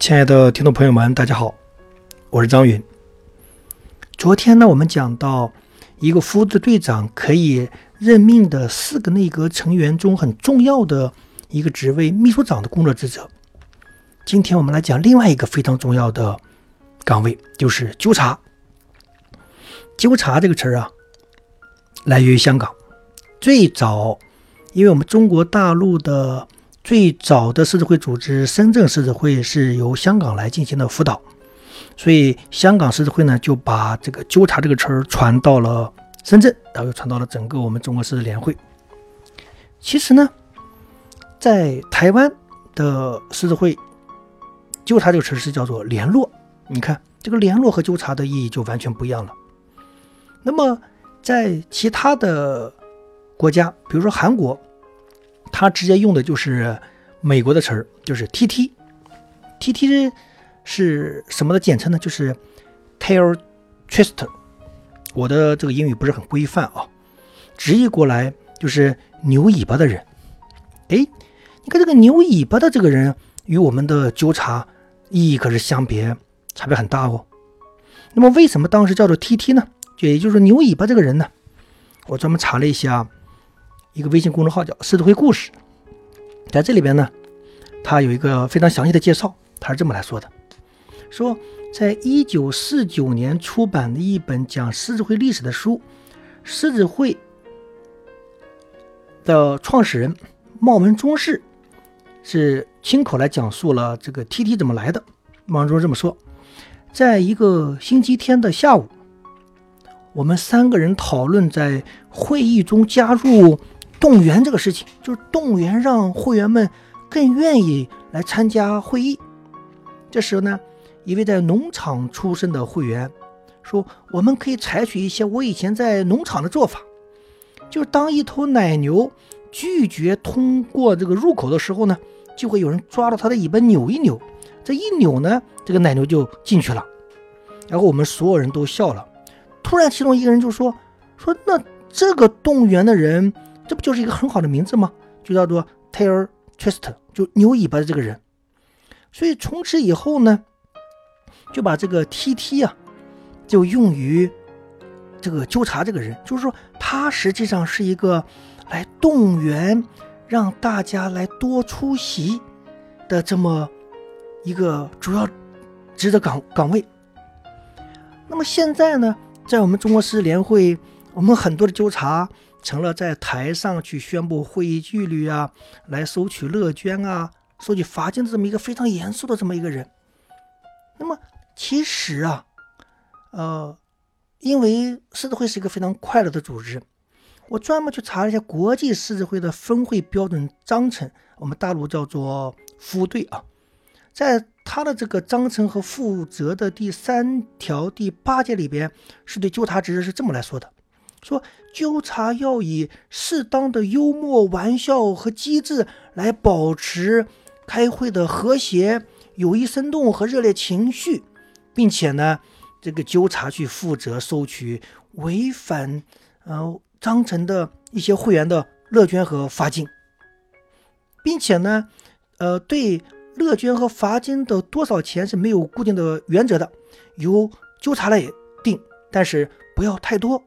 亲爱的听众朋友们，大家好，我是张云。昨天呢，我们讲到一个副队长可以任命的四个内阁成员中很重要的一个职位——秘书长的工作职责。今天我们来讲另外一个非常重要的岗位，就是纠察。纠察这个词儿啊，来源于香港。最早，因为我们中国大陆的。最早的狮子会组织深圳狮子会是由香港来进行的辅导，所以香港狮子会呢就把这个纠察这个词儿传到了深圳，然后又传到了整个我们中国狮子联会。其实呢，在台湾的狮子会，纠察这个词是叫做联络。你看这个联络和纠察的意义就完全不一样了。那么在其他的国家，比如说韩国。他直接用的就是美国的词儿，就是 T T T T 是什么的简称呢？就是 tail Twist。我的这个英语不是很规范啊，直译过来就是牛尾巴的人。哎，你看这个牛尾巴的这个人与我们的纠察意义可是相别差别很大哦。那么为什么当时叫做 T T 呢？就也就是牛尾巴这个人呢？我专门查了一下。一个微信公众号叫“狮子会故事”，在这里边呢，他有一个非常详细的介绍。他是这么来说的：说，在一九四九年出版的一本讲狮子会历史的书，狮子会的创始人茂文忠士是亲口来讲述了这个 T T 怎么来的。茂文忠这么说：在一个星期天的下午，我们三个人讨论在会议中加入。动员这个事情，就是动员让会员们更愿意来参加会议。这时候呢，一位在农场出身的会员说：“我们可以采取一些我以前在农场的做法，就是当一头奶牛拒绝通过这个入口的时候呢，就会有人抓到它的尾巴扭一扭，这一扭呢，这个奶牛就进去了。然后我们所有人都笑了。突然，其中一个人就说：‘说那这个动员的人。’这不就是一个很好的名字吗？就叫做 tail Twist，就牛尾巴的这个人。所以从此以后呢，就把这个 T T 啊，就用于这个纠察这个人，就是说他实际上是一个来动员让大家来多出席的这么一个主要职责岗岗位。那么现在呢，在我们中国狮联会，我们很多的纠察。成了在台上去宣布会议纪律啊，来收取乐捐啊，收取罚金的这么一个非常严肃的这么一个人。那么其实啊，呃，因为狮子会是一个非常快乐的组织，我专门去查了一下国际狮子会的分会标准章程，我们大陆叫做副队啊，在他的这个章程和负责的第三条第八节里边，是对纠察职责是这么来说的。说纠察要以适当的幽默、玩笑和机智来保持开会的和谐、友谊生动和热烈情绪，并且呢，这个纠察去负责收取违反呃章程的一些会员的乐捐和罚金，并且呢，呃，对乐捐和罚金的多少钱是没有固定的原则的，由纠察来定，但是不要太多。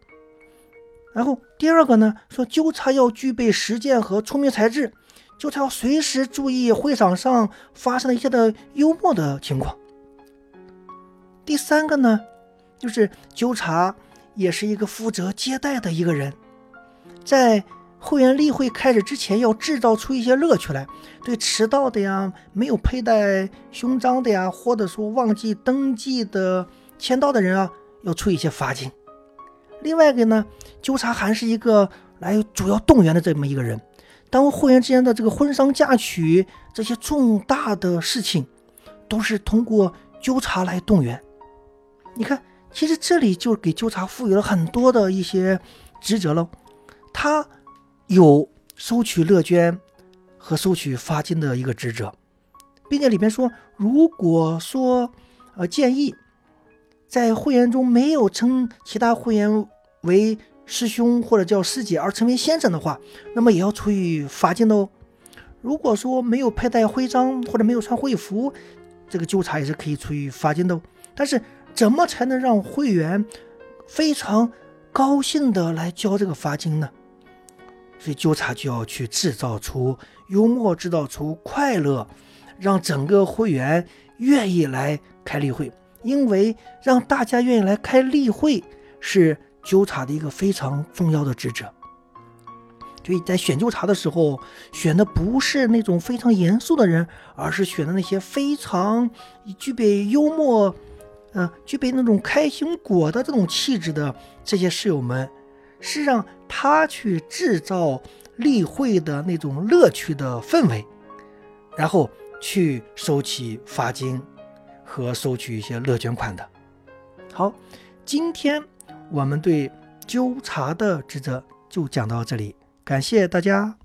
然后第二个呢，说纠察要具备实践和聪明才智，纠察要随时注意会场上发生的一些的幽默的情况。第三个呢，就是纠察也是一个负责接待的一个人，在会员例会开始之前，要制造出一些乐趣来，对迟到的呀、没有佩戴胸章的呀，或者说忘记登记的签到的人啊，要出一些罚金。另外一个呢，纠察还是一个来主要动员的这么一个人。当会员之间的这个婚丧嫁娶这些重大的事情，都是通过纠察来动员。你看，其实这里就给纠察赋予了很多的一些职责了。他有收取乐捐和收取罚金的一个职责，并且里面说，如果说呃建议在会员中没有称其他会员。为师兄或者叫师姐而成为先生的话，那么也要处以罚金的哦。如果说没有佩戴徽章或者没有穿会服，这个纠察也是可以处以罚金的。但是怎么才能让会员非常高兴的来交这个罚金呢？所以纠察就要去制造出幽默，制造出快乐，让整个会员愿意来开例会。因为让大家愿意来开例会是纠察的一个非常重要的职责。所以在选纠察的时候，选的不是那种非常严肃的人，而是选的那些非常具备幽默，呃，具备那种开心果的这种气质的这些室友们，是让他去制造例会的那种乐趣的氛围，然后去收起罚金和收取一些乐捐款的。好，今天我们对纠察的职责就讲到这里。感谢大家。